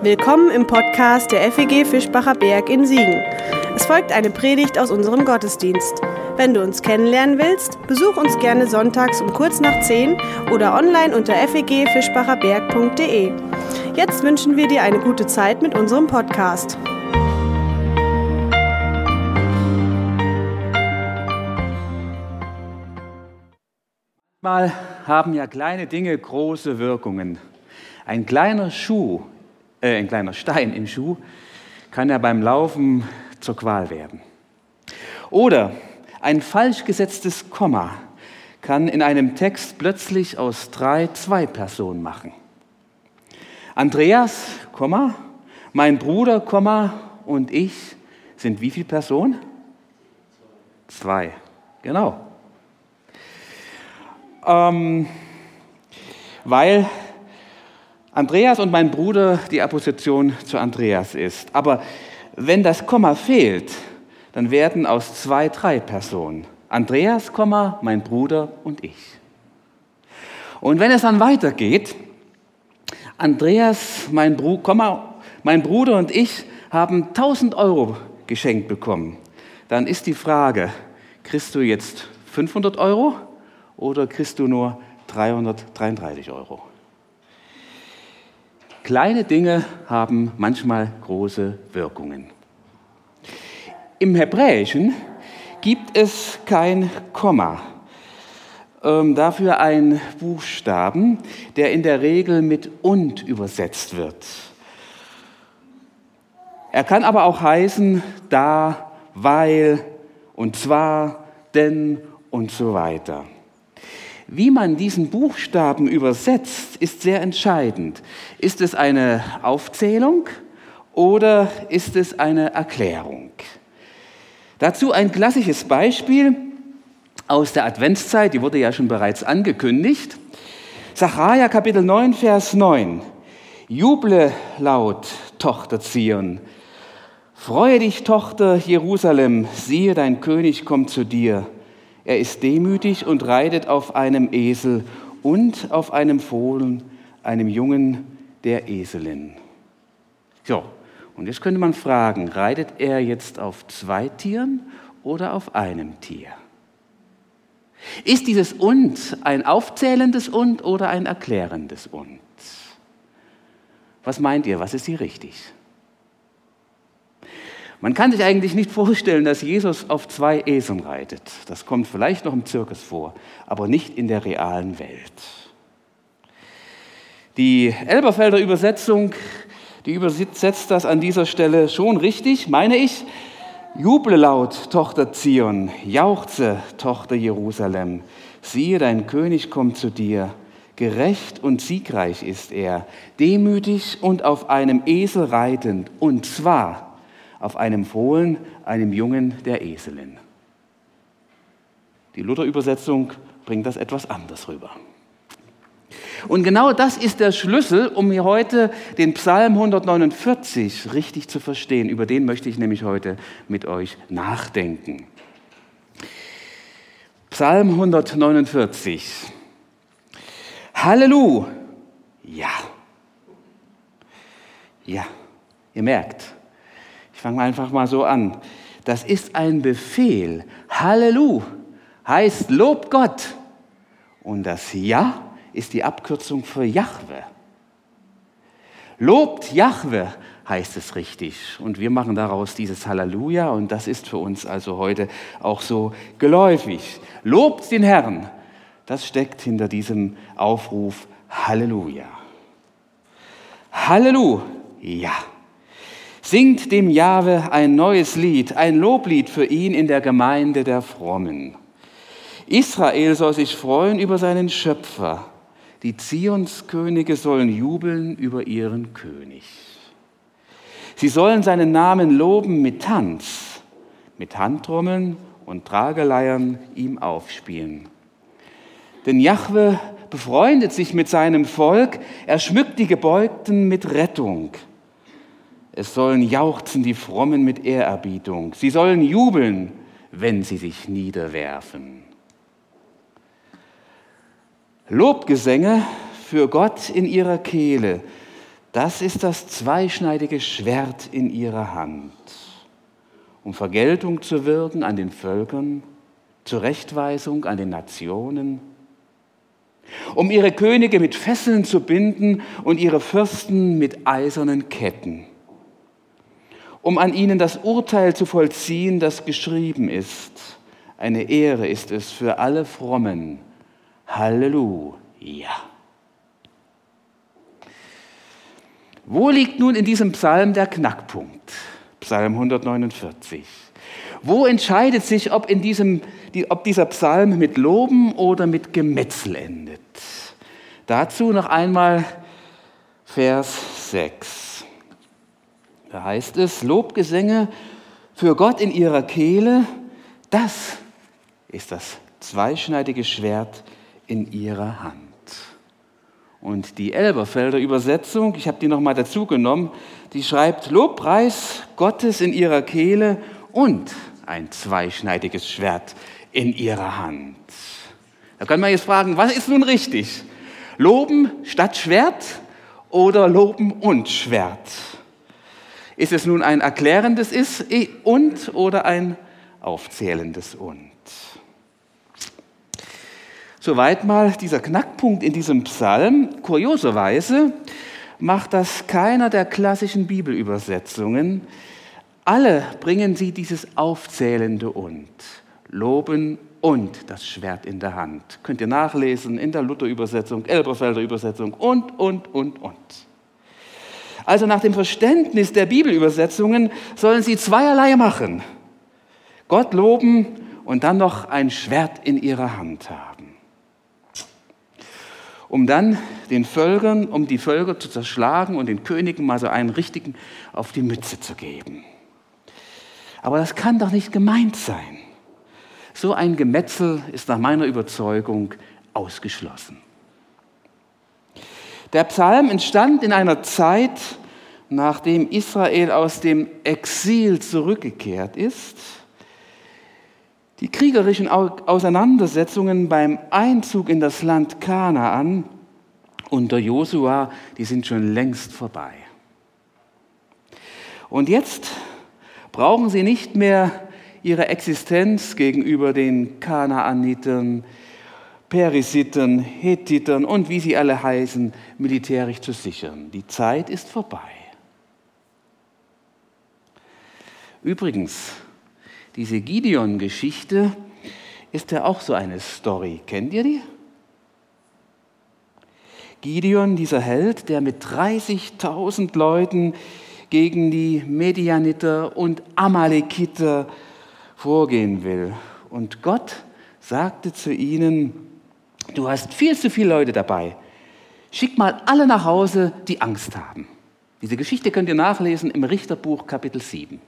Willkommen im Podcast der FEG Fischbacher Berg in Siegen. Es folgt eine Predigt aus unserem Gottesdienst. Wenn du uns kennenlernen willst, besuch uns gerne sonntags um kurz nach 10 oder online unter fegfischbacherberg.de. Jetzt wünschen wir dir eine gute Zeit mit unserem Podcast. Mal haben ja kleine Dinge große Wirkungen. Ein kleiner Schuh äh, ein kleiner Stein im Schuh, kann ja beim Laufen zur Qual werden. Oder ein falsch gesetztes Komma kann in einem Text plötzlich aus drei zwei Personen machen. Andreas, Komma, mein Bruder, Komma und ich sind wie viele Personen? Zwei, genau. Ähm, weil Andreas und mein Bruder die Apposition zu Andreas ist. Aber wenn das Komma fehlt, dann werden aus zwei drei Personen. Andreas, mein Bruder und ich. Und wenn es dann weitergeht, Andreas, mein, Bru mein Bruder und ich haben 1000 Euro geschenkt bekommen, dann ist die Frage, kriegst du jetzt 500 Euro oder kriegst du nur 333 Euro? Kleine Dinge haben manchmal große Wirkungen. Im Hebräischen gibt es kein Komma, ähm, dafür ein Buchstaben, der in der Regel mit und übersetzt wird. Er kann aber auch heißen da, weil und zwar, denn und so weiter. Wie man diesen Buchstaben übersetzt, ist sehr entscheidend. Ist es eine Aufzählung oder ist es eine Erklärung? Dazu ein klassisches Beispiel aus der Adventszeit, die wurde ja schon bereits angekündigt. Sacharja Kapitel 9, Vers 9. Juble laut, Tochter Zion. Freue dich, Tochter Jerusalem, siehe, dein König kommt zu dir. Er ist demütig und reitet auf einem Esel und auf einem Fohlen, einem Jungen der Eselin. So, und jetzt könnte man fragen, reitet er jetzt auf zwei Tieren oder auf einem Tier? Ist dieses und ein aufzählendes und oder ein erklärendes und? Was meint ihr, was ist hier richtig? Man kann sich eigentlich nicht vorstellen, dass Jesus auf zwei Eseln reitet. Das kommt vielleicht noch im Zirkus vor, aber nicht in der realen Welt. Die Elberfelder Übersetzung, die übersetzt das an dieser Stelle schon richtig, meine ich. Juble laut, Tochter Zion, jauchze, Tochter Jerusalem. Siehe, dein König kommt zu dir. Gerecht und siegreich ist er, demütig und auf einem Esel reitend, und zwar auf einem Fohlen, einem Jungen der Eselin. Die Luther-Übersetzung bringt das etwas anders rüber. Und genau das ist der Schlüssel, um hier heute den Psalm 149 richtig zu verstehen. Über den möchte ich nämlich heute mit euch nachdenken. Psalm 149. Halleluja. Ja. Ja, ihr merkt, ich fange einfach mal so an. Das ist ein Befehl. Halleluja heißt Lob Gott. Und das Ja ist die Abkürzung für Jahwe. Lobt Jahwe heißt es richtig. Und wir machen daraus dieses Halleluja und das ist für uns also heute auch so geläufig. Lobt den Herrn. Das steckt hinter diesem Aufruf Halleluja. Halleluja. Singt dem Jahwe ein neues Lied, ein Loblied für ihn in der Gemeinde der Frommen. Israel soll sich freuen über seinen Schöpfer. Die Zionskönige sollen jubeln über ihren König. Sie sollen seinen Namen loben mit Tanz, mit Handtrommeln und Trageleiern ihm aufspielen. Denn Jahwe befreundet sich mit seinem Volk, er schmückt die Gebeugten mit Rettung. Es sollen jauchzen die Frommen mit Ehrerbietung. Sie sollen jubeln, wenn sie sich niederwerfen. Lobgesänge für Gott in ihrer Kehle. Das ist das zweischneidige Schwert in ihrer Hand, um Vergeltung zu wirken an den Völkern, Zurechtweisung an den Nationen, um ihre Könige mit Fesseln zu binden und ihre Fürsten mit eisernen Ketten, um an ihnen das Urteil zu vollziehen, das geschrieben ist. Eine Ehre ist es für alle Frommen. Halleluja. Wo liegt nun in diesem Psalm der Knackpunkt? Psalm 149. Wo entscheidet sich, ob, in diesem, ob dieser Psalm mit Loben oder mit Gemetzel endet? Dazu noch einmal Vers 6. Da heißt es, Lobgesänge für Gott in ihrer Kehle, das ist das zweischneidige Schwert in ihrer Hand. Und die Elberfelder Übersetzung, ich habe die nochmal dazu genommen, die schreibt Lobpreis Gottes in ihrer Kehle und ein zweischneidiges Schwert in ihrer Hand. Da kann man jetzt fragen, was ist nun richtig? Loben statt Schwert oder Loben und Schwert? Ist es nun ein erklärendes Ist und oder ein aufzählendes Und? Soweit mal dieser Knackpunkt in diesem Psalm. Kurioserweise macht das keiner der klassischen Bibelübersetzungen. Alle bringen sie dieses aufzählende und, loben und das Schwert in der Hand. Könnt ihr nachlesen in der Luther-Übersetzung, Elberfelder Übersetzung und, und, und, und. Also nach dem Verständnis der Bibelübersetzungen sollen sie zweierlei machen. Gott loben und dann noch ein Schwert in ihrer Hand haben um dann den Völkern, um die Völker zu zerschlagen und den Königen mal so einen richtigen auf die Mütze zu geben. Aber das kann doch nicht gemeint sein. So ein Gemetzel ist nach meiner Überzeugung ausgeschlossen. Der Psalm entstand in einer Zeit, nachdem Israel aus dem Exil zurückgekehrt ist die kriegerischen Auseinandersetzungen beim Einzug in das Land Kanaan unter Josua, die sind schon längst vorbei. Und jetzt brauchen sie nicht mehr ihre Existenz gegenüber den Kanaanitern, Perisitern, Hethitern und wie sie alle heißen, militärisch zu sichern. Die Zeit ist vorbei. Übrigens, diese Gideon-Geschichte ist ja auch so eine Story. Kennt ihr die? Gideon, dieser Held, der mit 30.000 Leuten gegen die Medianiter und Amalekiter vorgehen will. Und Gott sagte zu ihnen, du hast viel zu viele Leute dabei. Schick mal alle nach Hause, die Angst haben. Diese Geschichte könnt ihr nachlesen im Richterbuch Kapitel 7.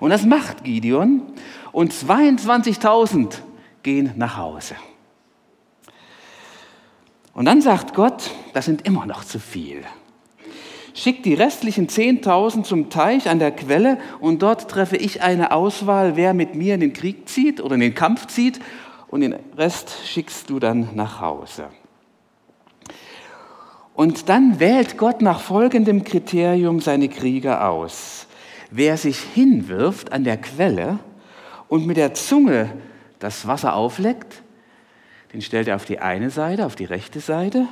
Und das macht Gideon und 22.000 gehen nach Hause. Und dann sagt Gott, das sind immer noch zu viel. Schickt die restlichen 10.000 zum Teich an der Quelle und dort treffe ich eine Auswahl, wer mit mir in den Krieg zieht oder in den Kampf zieht und den Rest schickst du dann nach Hause. Und dann wählt Gott nach folgendem Kriterium seine Krieger aus. Wer sich hinwirft an der Quelle und mit der Zunge das Wasser aufleckt, den stellt er auf die eine Seite, auf die rechte Seite.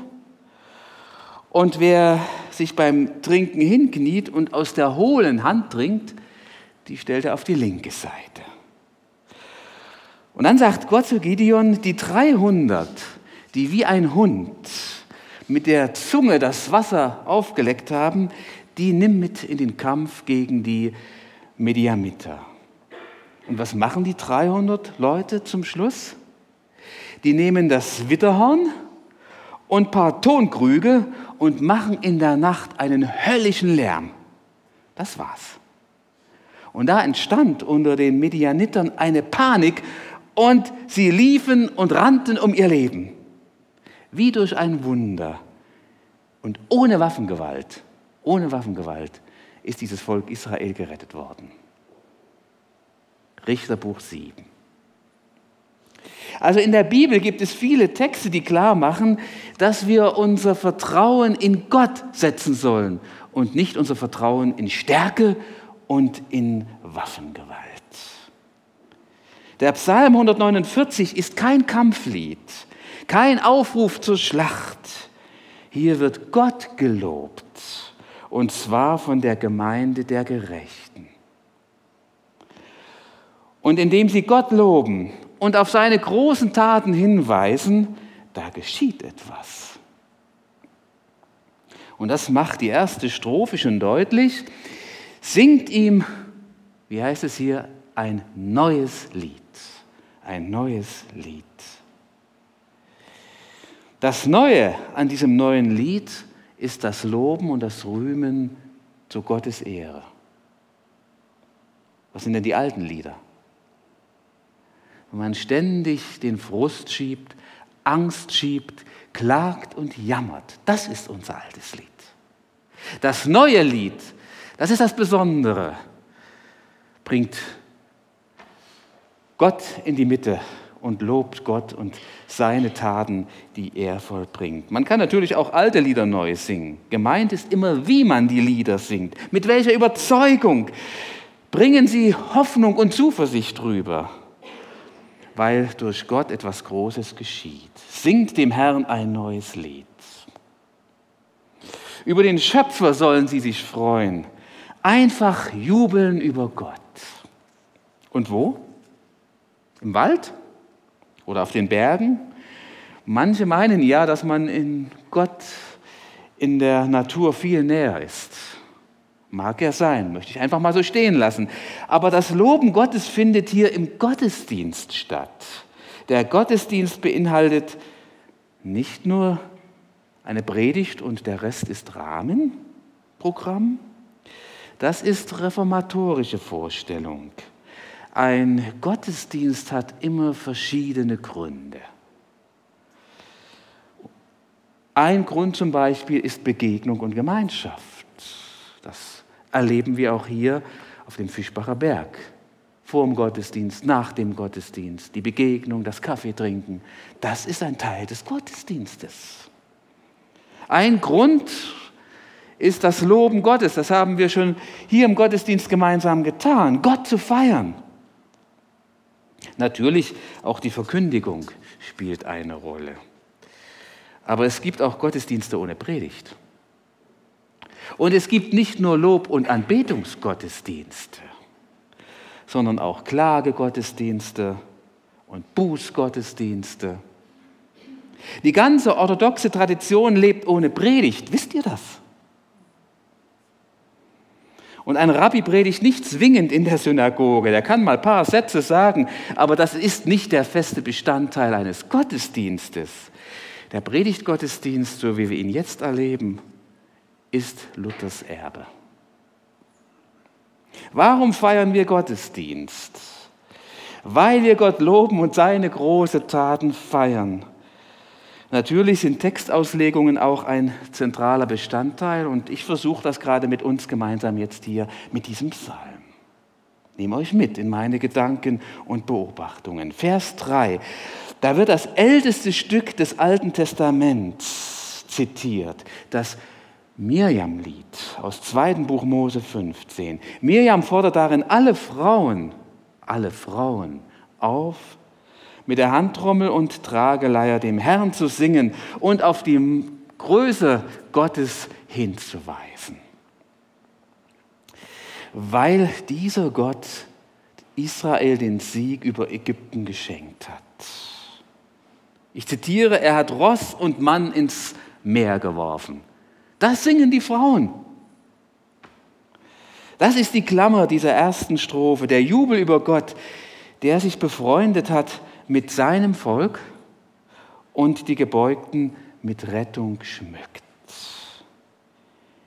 Und wer sich beim Trinken hinkniet und aus der hohlen Hand trinkt, die stellt er auf die linke Seite. Und dann sagt Gott zu Gideon, die 300, die wie ein Hund mit der Zunge das Wasser aufgeleckt haben, die nimm mit in den Kampf gegen die Mediamiter. Und was machen die 300 Leute zum Schluss? Die nehmen das Witterhorn und ein paar Tonkrüge und machen in der Nacht einen höllischen Lärm. Das war's. Und da entstand unter den Medianitern eine Panik und sie liefen und rannten um ihr Leben. Wie durch ein Wunder und ohne Waffengewalt ohne Waffengewalt ist dieses Volk Israel gerettet worden. Richterbuch 7. Also in der Bibel gibt es viele Texte, die klar machen, dass wir unser Vertrauen in Gott setzen sollen und nicht unser Vertrauen in Stärke und in Waffengewalt. Der Psalm 149 ist kein Kampflied, kein Aufruf zur Schlacht. Hier wird Gott gelobt, und zwar von der Gemeinde der Gerechten. Und indem sie Gott loben und auf seine großen Taten hinweisen, da geschieht etwas. Und das macht die erste Strophe schon deutlich. Singt ihm, wie heißt es hier, ein neues Lied. Ein neues Lied. Das Neue an diesem neuen Lied ist das Loben und das Rühmen zu Gottes Ehre. Was sind denn die alten Lieder? Wenn man ständig den Frust schiebt, Angst schiebt, klagt und jammert. Das ist unser altes Lied. Das neue Lied, das ist das Besondere, bringt Gott in die Mitte und lobt Gott und seine Taten, die er vollbringt. Man kann natürlich auch alte Lieder neu singen. Gemeint ist immer, wie man die Lieder singt, mit welcher Überzeugung. Bringen sie Hoffnung und Zuversicht rüber, weil durch Gott etwas Großes geschieht. Singt dem Herrn ein neues Lied. Über den Schöpfer sollen sie sich freuen. Einfach jubeln über Gott. Und wo? Im Wald? oder auf den Bergen. Manche meinen ja, dass man in Gott in der Natur viel näher ist. Mag ja sein, möchte ich einfach mal so stehen lassen. Aber das Loben Gottes findet hier im Gottesdienst statt. Der Gottesdienst beinhaltet nicht nur eine Predigt und der Rest ist Rahmenprogramm. Das ist reformatorische Vorstellung. Ein Gottesdienst hat immer verschiedene Gründe. Ein Grund zum Beispiel ist Begegnung und Gemeinschaft. Das erleben wir auch hier auf dem Fischbacher Berg. Vor dem Gottesdienst, nach dem Gottesdienst, die Begegnung, das Kaffeetrinken, das ist ein Teil des Gottesdienstes. Ein Grund ist das Loben Gottes, das haben wir schon hier im Gottesdienst gemeinsam getan, Gott zu feiern. Natürlich auch die Verkündigung spielt eine Rolle. Aber es gibt auch Gottesdienste ohne Predigt. Und es gibt nicht nur Lob- und Anbetungsgottesdienste, sondern auch Klagegottesdienste und Bußgottesdienste. Die ganze orthodoxe Tradition lebt ohne Predigt. Wisst ihr das? Und ein Rabbi predigt nicht zwingend in der Synagoge. Der kann mal ein paar Sätze sagen, aber das ist nicht der feste Bestandteil eines Gottesdienstes. Der Predigtgottesdienst, so wie wir ihn jetzt erleben, ist Luthers Erbe. Warum feiern wir Gottesdienst? Weil wir Gott loben und seine großen Taten feiern. Natürlich sind Textauslegungen auch ein zentraler Bestandteil und ich versuche das gerade mit uns gemeinsam jetzt hier mit diesem Psalm. Nehme euch mit in meine Gedanken und Beobachtungen. Vers 3, da wird das älteste Stück des Alten Testaments zitiert, das Mirjam-Lied aus 2. Buch Mose 15. Mirjam fordert darin alle Frauen, alle Frauen auf, mit der Handtrommel und Trageleier dem Herrn zu singen und auf die Größe Gottes hinzuweisen. Weil dieser Gott Israel den Sieg über Ägypten geschenkt hat. Ich zitiere, er hat Ross und Mann ins Meer geworfen. Das singen die Frauen. Das ist die Klammer dieser ersten Strophe, der Jubel über Gott, der sich befreundet hat mit seinem Volk und die Gebeugten mit Rettung schmückt.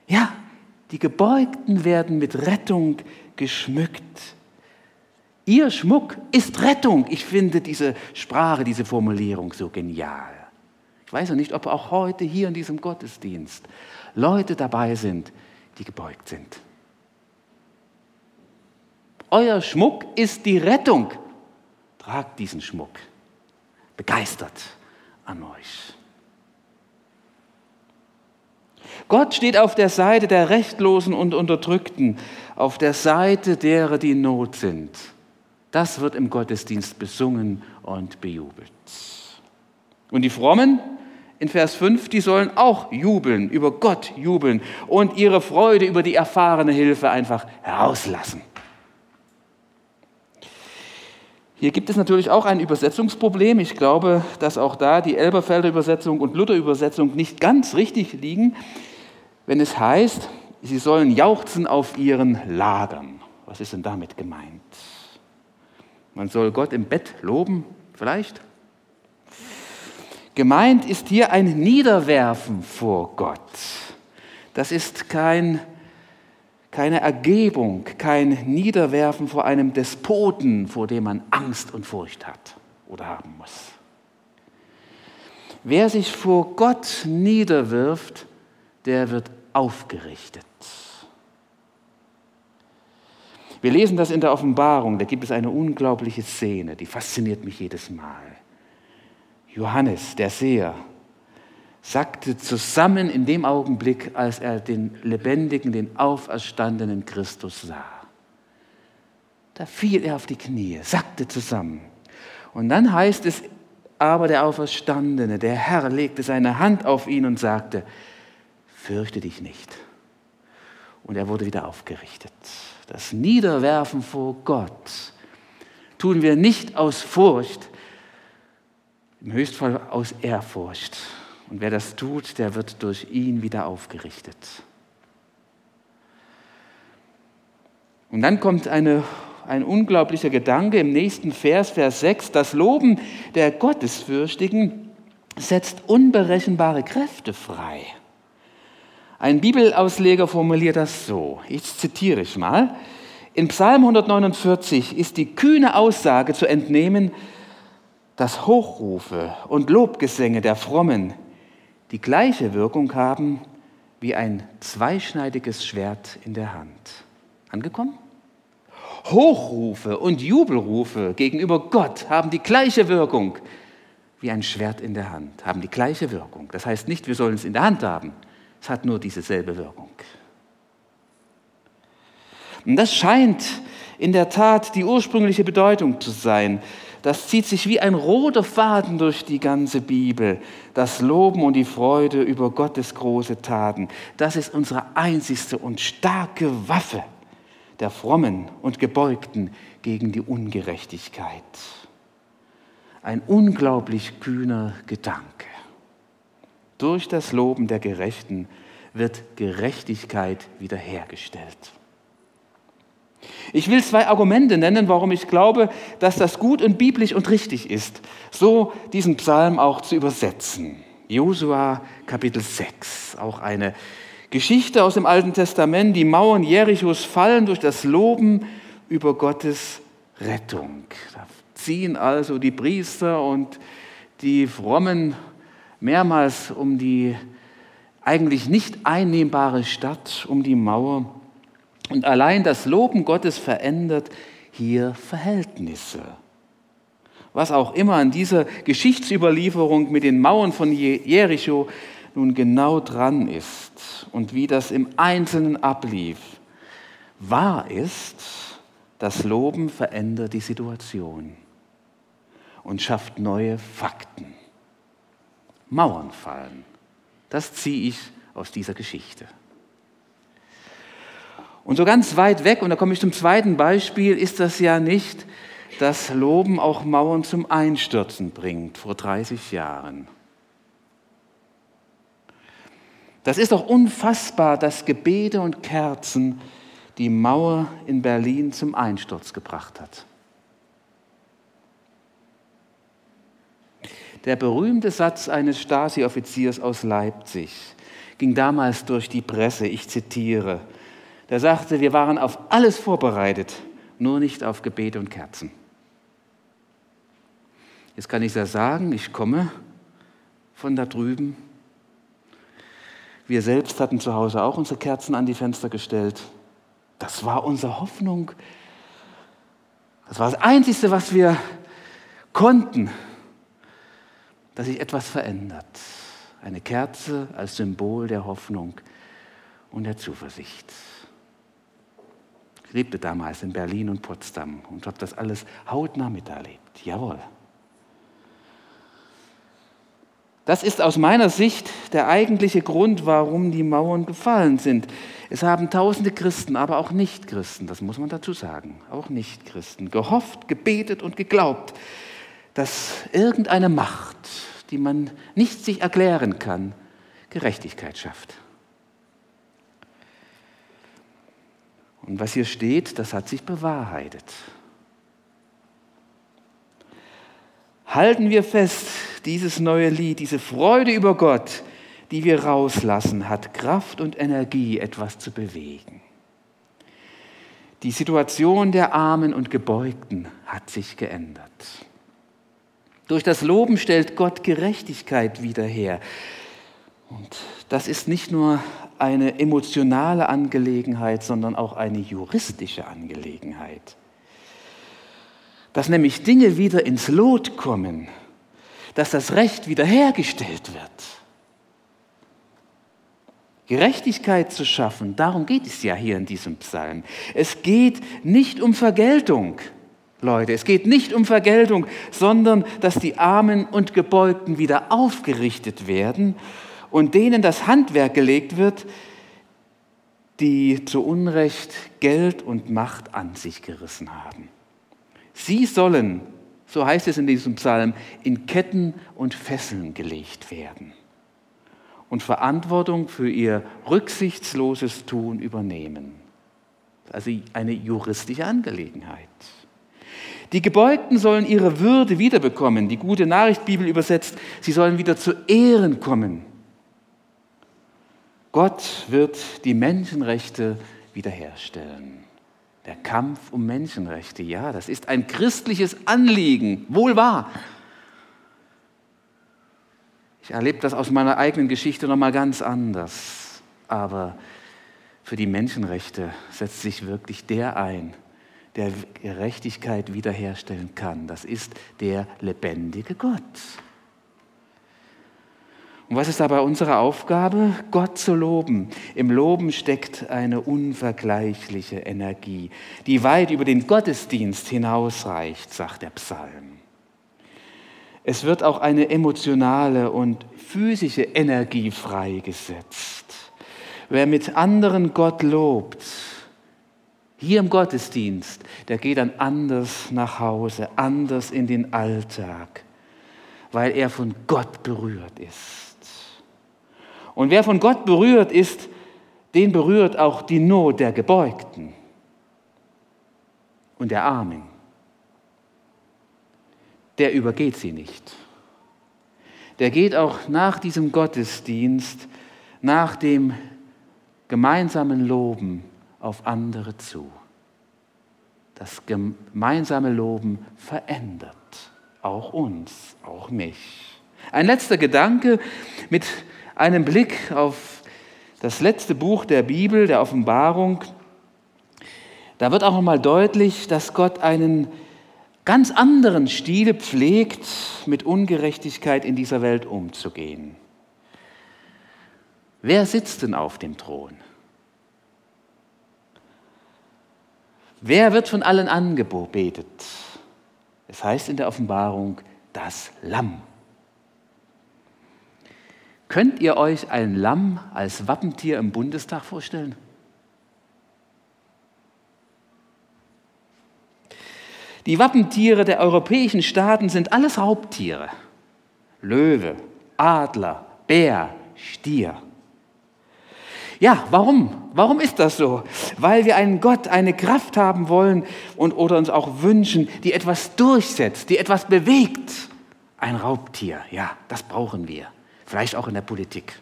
Ja, die Gebeugten werden mit Rettung geschmückt. Ihr Schmuck ist Rettung. Ich finde diese Sprache, diese Formulierung so genial. Ich weiß ja nicht, ob auch heute hier in diesem Gottesdienst Leute dabei sind, die gebeugt sind. Euer Schmuck ist die Rettung tragt diesen Schmuck. begeistert an euch. Gott steht auf der Seite der Rechtlosen und Unterdrückten, auf der Seite derer, die in Not sind. Das wird im Gottesdienst besungen und bejubelt. Und die Frommen in Vers 5, die sollen auch jubeln, über Gott jubeln und ihre Freude über die erfahrene Hilfe einfach herauslassen. Hier gibt es natürlich auch ein Übersetzungsproblem. Ich glaube, dass auch da die Elberfelder Übersetzung und Luther Übersetzung nicht ganz richtig liegen wenn es heißt, sie sollen jauchzen auf ihren Lagern. Was ist denn damit gemeint? Man soll Gott im Bett loben, vielleicht? Gemeint ist hier ein Niederwerfen vor Gott. Das ist kein, keine Ergebung, kein Niederwerfen vor einem Despoten, vor dem man Angst und Furcht hat oder haben muss. Wer sich vor Gott niederwirft, der wird aufgerichtet. Wir lesen das in der Offenbarung, da gibt es eine unglaubliche Szene, die fasziniert mich jedes Mal. Johannes, der Seher, sagte zusammen in dem Augenblick, als er den lebendigen, den auferstandenen Christus sah. Da fiel er auf die Knie, sagte zusammen. Und dann heißt es aber der Auferstandene, der Herr legte seine Hand auf ihn und sagte, fürchte dich nicht. Und er wurde wieder aufgerichtet. Das Niederwerfen vor Gott tun wir nicht aus Furcht, im Höchstfall aus Ehrfurcht. Und wer das tut, der wird durch ihn wieder aufgerichtet. Und dann kommt eine, ein unglaublicher Gedanke im nächsten Vers, Vers 6. Das Loben der Gottesfürchtigen setzt unberechenbare Kräfte frei. Ein Bibelausleger formuliert das so, ich zitiere ich mal, in Psalm 149 ist die kühne Aussage zu entnehmen, dass Hochrufe und Lobgesänge der Frommen die gleiche Wirkung haben wie ein zweischneidiges Schwert in der Hand. Angekommen? Hochrufe und Jubelrufe gegenüber Gott haben die gleiche Wirkung wie ein Schwert in der Hand, haben die gleiche Wirkung. Das heißt nicht, wir sollen es in der Hand haben, es hat nur dieselbe Wirkung. Und das scheint in der Tat die ursprüngliche Bedeutung zu sein. Das zieht sich wie ein roter Faden durch die ganze Bibel. Das Loben und die Freude über Gottes große Taten. Das ist unsere einzigste und starke Waffe der Frommen und Gebeugten gegen die Ungerechtigkeit. Ein unglaublich kühner Gedanke. Durch das Loben der Gerechten wird Gerechtigkeit wiederhergestellt. Ich will zwei Argumente nennen, warum ich glaube, dass das gut und biblisch und richtig ist, so diesen Psalm auch zu übersetzen. Josua Kapitel 6, auch eine Geschichte aus dem Alten Testament. Die Mauern Jerichos fallen durch das Loben über Gottes Rettung. Da ziehen also die Priester und die frommen mehrmals um die eigentlich nicht einnehmbare Stadt, um die Mauer. Und allein das Loben Gottes verändert hier Verhältnisse. Was auch immer an dieser Geschichtsüberlieferung mit den Mauern von Jericho nun genau dran ist und wie das im Einzelnen ablief, wahr ist, das Loben verändert die Situation und schafft neue Fakten. Mauern fallen. Das ziehe ich aus dieser Geschichte. Und so ganz weit weg, und da komme ich zum zweiten Beispiel, ist das ja nicht, dass Loben auch Mauern zum Einstürzen bringt, vor 30 Jahren. Das ist doch unfassbar, dass Gebete und Kerzen die Mauer in Berlin zum Einsturz gebracht hat. Der berühmte Satz eines Stasi-Offiziers aus Leipzig ging damals durch die Presse, ich zitiere. Der sagte, wir waren auf alles vorbereitet, nur nicht auf Gebete und Kerzen. Jetzt kann ich ja sagen, ich komme von da drüben. Wir selbst hatten zu Hause auch unsere Kerzen an die Fenster gestellt. Das war unsere Hoffnung. Das war das Einzige, was wir konnten. dass sich etwas verändert. Eine Kerze als Symbol der Hoffnung und der Zuversicht. Ich lebte damals in Berlin und Potsdam und habe das alles hautnah miterlebt. Jawohl. Das ist aus meiner Sicht der eigentliche Grund, warum die Mauern gefallen sind. Es haben tausende Christen, aber auch Nichtchristen, das muss man dazu sagen, auch Nichtchristen, gehofft, gebetet und geglaubt, dass irgendeine Macht, die man nicht sich erklären kann, Gerechtigkeit schafft. Und was hier steht, das hat sich bewahrheitet. Halten wir fest, dieses neue Lied, diese Freude über Gott, die wir rauslassen, hat Kraft und Energie, etwas zu bewegen. Die Situation der Armen und Gebeugten hat sich geändert. Durch das Loben stellt Gott Gerechtigkeit wieder her. Und das ist nicht nur eine emotionale Angelegenheit, sondern auch eine juristische Angelegenheit. Dass nämlich Dinge wieder ins Lot kommen, dass das Recht wiederhergestellt wird. Gerechtigkeit zu schaffen, darum geht es ja hier in diesem Psalm. Es geht nicht um Vergeltung, Leute, es geht nicht um Vergeltung, sondern dass die Armen und Gebeugten wieder aufgerichtet werden und denen das Handwerk gelegt wird, die zu Unrecht Geld und Macht an sich gerissen haben. Sie sollen, so heißt es in diesem Psalm, in Ketten und Fesseln gelegt werden und Verantwortung für ihr rücksichtsloses Tun übernehmen. Also eine juristische Angelegenheit. Die Gebeugten sollen ihre Würde wiederbekommen. Die gute Nachricht Bibel übersetzt, sie sollen wieder zu Ehren kommen. Gott wird die Menschenrechte wiederherstellen. Der Kampf um Menschenrechte, ja, das ist ein christliches Anliegen, wohl wahr. Ich erlebe das aus meiner eigenen Geschichte nochmal ganz anders. Aber für die Menschenrechte setzt sich wirklich der ein, der Gerechtigkeit wiederherstellen kann. Das ist der lebendige Gott. Und was ist dabei unsere Aufgabe? Gott zu loben. Im Loben steckt eine unvergleichliche Energie, die weit über den Gottesdienst hinausreicht, sagt der Psalm. Es wird auch eine emotionale und physische Energie freigesetzt. Wer mit anderen Gott lobt, hier im Gottesdienst, der geht dann anders nach Hause, anders in den Alltag, weil er von Gott berührt ist. Und wer von Gott berührt ist, den berührt auch die Not der Gebeugten und der Armen. Der übergeht sie nicht. Der geht auch nach diesem Gottesdienst, nach dem gemeinsamen Loben auf andere zu. Das gemeinsame Loben verändert auch uns, auch mich. Ein letzter Gedanke mit einem Blick auf das letzte Buch der Bibel, der Offenbarung, da wird auch nochmal deutlich, dass Gott einen ganz anderen Stil pflegt, mit Ungerechtigkeit in dieser Welt umzugehen. Wer sitzt denn auf dem Thron? Wer wird von allen angebetet? Es heißt in der Offenbarung das Lamm. Könnt ihr euch ein Lamm als Wappentier im Bundestag vorstellen? Die Wappentiere der europäischen Staaten sind alles Raubtiere. Löwe, Adler, Bär, Stier. Ja, warum? Warum ist das so? Weil wir einen Gott, eine Kraft haben wollen und oder uns auch wünschen, die etwas durchsetzt, die etwas bewegt. Ein Raubtier, ja, das brauchen wir vielleicht auch in der Politik.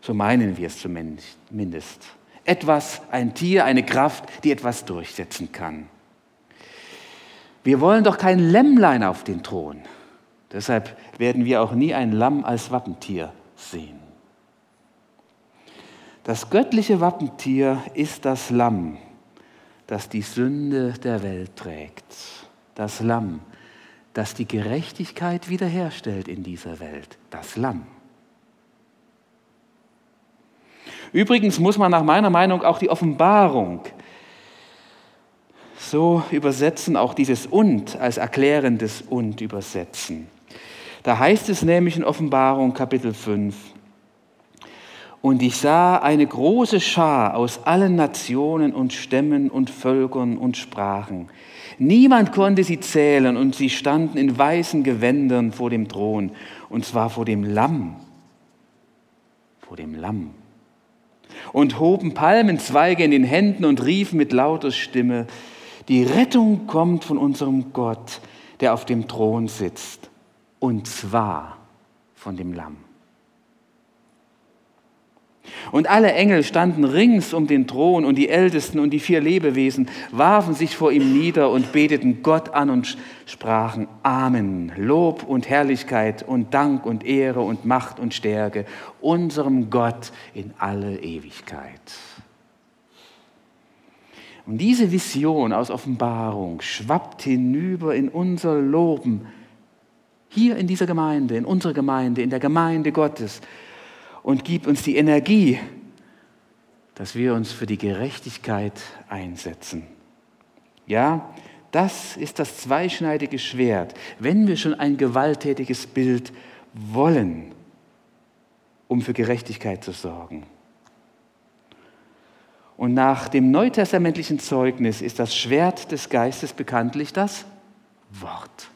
So meinen wir es zumindest. Etwas, ein Tier, eine Kraft, die etwas durchsetzen kann. Wir wollen doch kein Lämmlein auf den Thron. Deshalb werden wir auch nie ein Lamm als Wappentier sehen. Das göttliche Wappentier ist das Lamm, das die Sünde der Welt trägt. Das Lamm, das die Gerechtigkeit wiederherstellt in dieser Welt, das Lamm. Übrigens muss man nach meiner Meinung auch die Offenbarung so übersetzen, auch dieses und als erklärendes und übersetzen. Da heißt es nämlich in Offenbarung Kapitel 5, und ich sah eine große Schar aus allen Nationen und Stämmen und Völkern und Sprachen. Niemand konnte sie zählen und sie standen in weißen Gewändern vor dem Thron, und zwar vor dem Lamm. Vor dem Lamm. Und hoben Palmenzweige in den Händen und riefen mit lauter Stimme, die Rettung kommt von unserem Gott, der auf dem Thron sitzt, und zwar von dem Lamm. Und alle Engel standen rings um den Thron und die Ältesten und die vier Lebewesen warfen sich vor ihm nieder und beteten Gott an und sprachen Amen, Lob und Herrlichkeit und Dank und Ehre und Macht und Stärke unserem Gott in alle Ewigkeit. Und diese Vision aus Offenbarung schwappt hinüber in unser Loben, hier in dieser Gemeinde, in unserer Gemeinde, in der Gemeinde Gottes und gibt uns die Energie, dass wir uns für die Gerechtigkeit einsetzen. Ja, das ist das zweischneidige Schwert, wenn wir schon ein gewalttätiges Bild wollen, um für Gerechtigkeit zu sorgen. Und nach dem neutestamentlichen Zeugnis ist das Schwert des Geistes bekanntlich das Wort.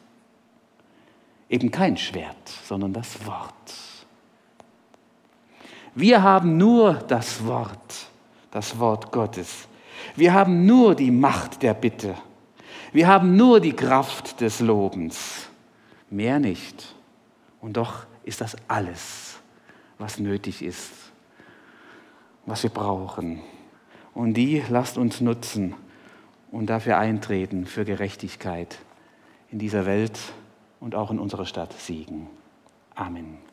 Eben kein Schwert, sondern das Wort. Wir haben nur das Wort, das Wort Gottes. Wir haben nur die Macht der Bitte. Wir haben nur die Kraft des Lobens. Mehr nicht. Und doch ist das alles, was nötig ist, was wir brauchen. Und die lasst uns nutzen und dafür eintreten für Gerechtigkeit in dieser Welt und auch in unserer Stadt Siegen. Amen.